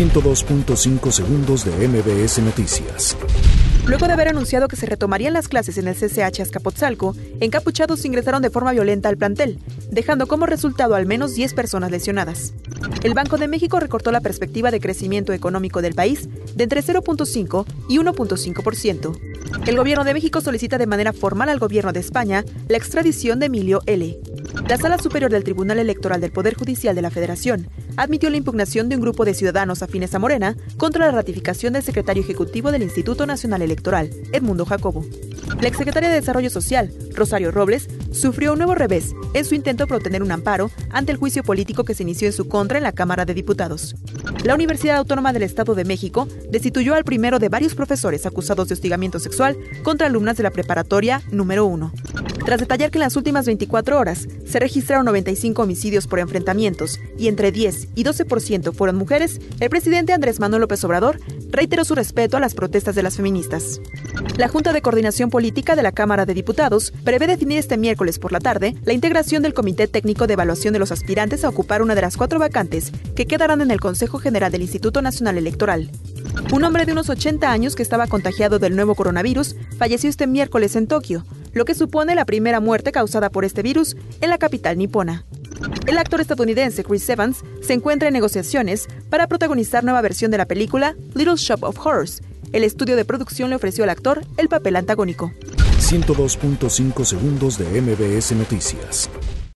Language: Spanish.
102.5 segundos de MBS Noticias. Luego de haber anunciado que se retomarían las clases en el CCH Azcapotzalco, encapuchados ingresaron de forma violenta al plantel, dejando como resultado al menos 10 personas lesionadas. El Banco de México recortó la perspectiva de crecimiento económico del país de entre 0.5 y 1.5%. El gobierno de México solicita de manera formal al gobierno de España la extradición de Emilio L. La Sala Superior del Tribunal Electoral del Poder Judicial de la Federación admitió la impugnación de un grupo de ciudadanos afines a Morena contra la ratificación del secretario ejecutivo del Instituto Nacional Electoral, Edmundo Jacobo. La exsecretaria de Desarrollo Social, Rosario Robles, sufrió un nuevo revés en su intento por obtener un amparo ante el juicio político que se inició en su contra en la Cámara de Diputados. La Universidad Autónoma del Estado de México destituyó al primero de varios profesores acusados de hostigamiento sexual contra alumnas de la preparatoria número 1. Tras detallar que en las últimas 24 horas se registraron 95 homicidios por enfrentamientos y entre 10 y 12% fueron mujeres, el presidente Andrés Manuel López Obrador reiteró su respeto a las protestas de las feministas. La Junta de Coordinación Política de la Cámara de Diputados prevé definir este miércoles por la tarde la integración del Comité Técnico de Evaluación de los aspirantes a ocupar una de las cuatro vacantes que quedarán en el Consejo General del Instituto Nacional Electoral. Un hombre de unos 80 años que estaba contagiado del nuevo coronavirus falleció este miércoles en Tokio, lo que supone la primera muerte causada por este virus en la capital nipona. El actor estadounidense Chris Evans se encuentra en negociaciones para protagonizar nueva versión de la película Little Shop of Horrors. El estudio de producción le ofreció al actor el papel antagónico. 102.5 segundos de MBS Noticias.